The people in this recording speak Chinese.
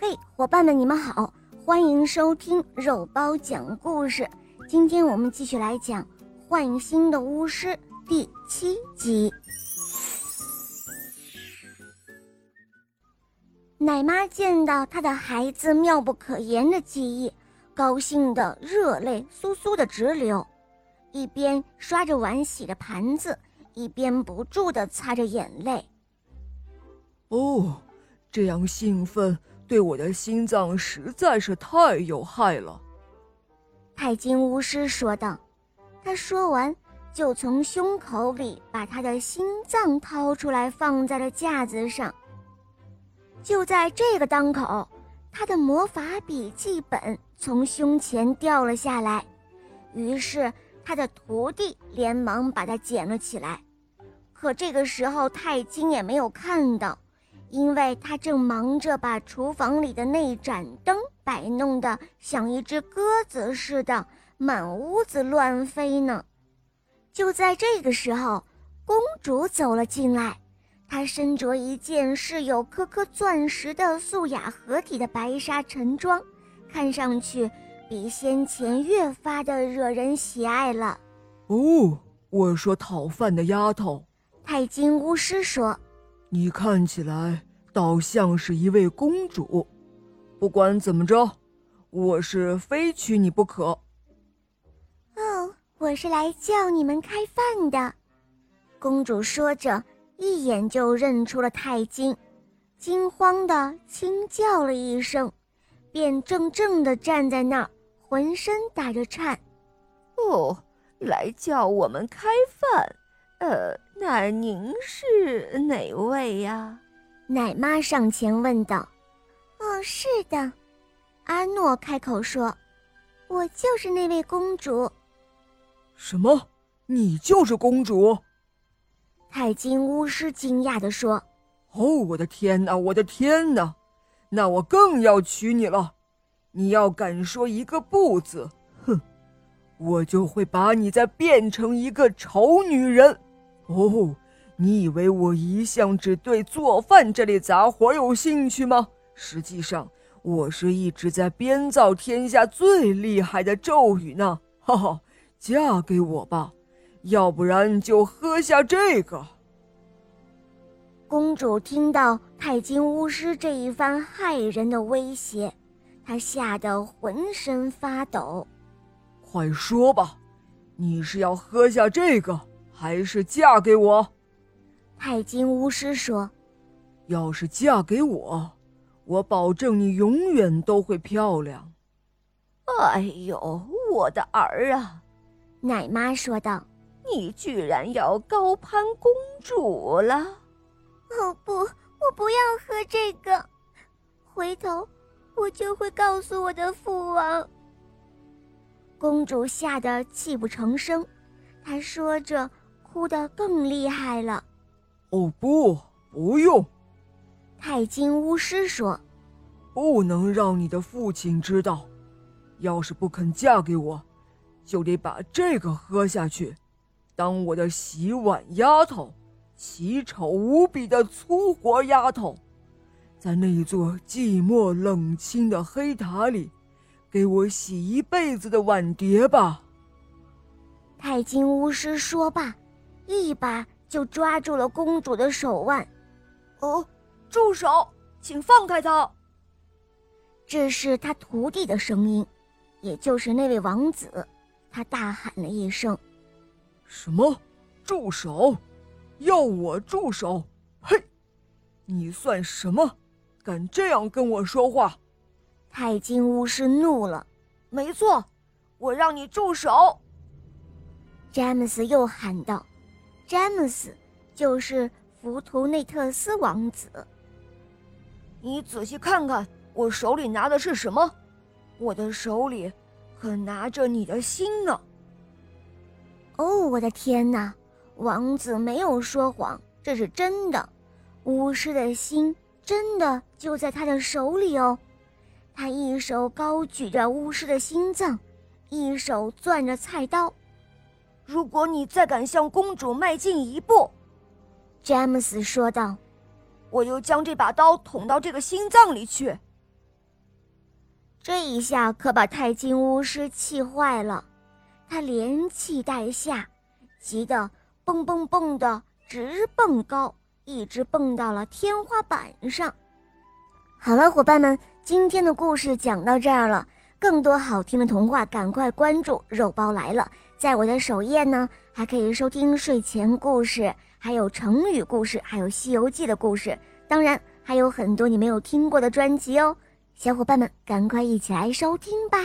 嘿，伙伴们，你们好，欢迎收听肉包讲故事。今天我们继续来讲《换新的巫师》第七集。奶妈见到她的孩子妙不可言的记忆，高兴的热泪簌簌的直流，一边刷着碗洗着盘子，一边不住的擦着眼泪。哦，这样兴奋对我的心脏实在是太有害了。”太金巫师说道。他说完，就从胸口里把他的心脏掏出来，放在了架子上。就在这个当口，他的魔法笔记本从胸前掉了下来，于是他的徒弟连忙把它捡了起来。可这个时候，太金也没有看到。因为他正忙着把厨房里的那盏灯摆弄得像一只鸽子似的，满屋子乱飞呢。就在这个时候，公主走了进来，她身着一件饰有颗颗钻石的素雅合体的白纱晨装，看上去比先前越发的惹人喜爱了。哦，我说讨饭的丫头，太金巫师说。你看起来倒像是一位公主，不管怎么着，我是非娶你不可。哦，我是来叫你们开饭的。公主说着，一眼就认出了太金，惊慌的轻叫了一声，便怔怔的站在那儿，浑身打着颤。哦，来叫我们开饭。呃，那您是哪位呀？奶妈上前问道。哦，是的，阿诺开口说：“我就是那位公主。”什么？你就是公主？太金巫师惊讶地说：“哦，我的天哪，我的天哪！那我更要娶你了。你要敢说一个不字，哼，我就会把你再变成一个丑女人。”哦，你以为我一向只对做饭这类杂活有兴趣吗？实际上，我是一直在编造天下最厉害的咒语呢。哈哈，嫁给我吧，要不然就喝下这个。公主听到太金巫师这一番骇人的威胁，她吓得浑身发抖。快说吧，你是要喝下这个？还是嫁给我，太金巫师说：“要是嫁给我，我保证你永远都会漂亮。”哎呦，我的儿啊！奶妈说道：“你居然要高攀公主了！”哦不，我不要喝这个，回头我就会告诉我的父王。公主吓得泣不成声，她说着。哭得更厉害了。哦不，不用。太金巫师说：“不能让你的父亲知道。要是不肯嫁给我，就得把这个喝下去，当我的洗碗丫头，奇丑无比的粗活丫头，在那一座寂寞冷清的黑塔里，给我洗一辈子的碗碟吧。”太金巫师说罢。一把就抓住了公主的手腕，哦，住手，请放开他！这是他徒弟的声音，也就是那位王子。他大喊了一声：“什么？住手！要我住手？嘿，你算什么？敢这样跟我说话？”太金巫师怒了：“没错，我让你住手！”詹姆斯又喊道。詹姆斯就是福图内特斯王子。你仔细看看，我手里拿的是什么？我的手里可拿着你的心呢。哦，我的天哪！王子没有说谎，这是真的。巫师的心真的就在他的手里哦。他一手高举着巫师的心脏，一手攥着菜刀。如果你再敢向公主迈进一步，詹姆斯说道，我就将这把刀捅到这个心脏里去。这一下可把太金巫师气坏了，他连气带吓，急得蹦蹦蹦的直蹦高，一直蹦到了天花板上。好了，伙伴们，今天的故事讲到这儿了。更多好听的童话，赶快关注“肉包来了”。在我的首页呢，还可以收听睡前故事，还有成语故事，还有《西游记》的故事。当然，还有很多你没有听过的专辑哦。小伙伴们，赶快一起来收听吧！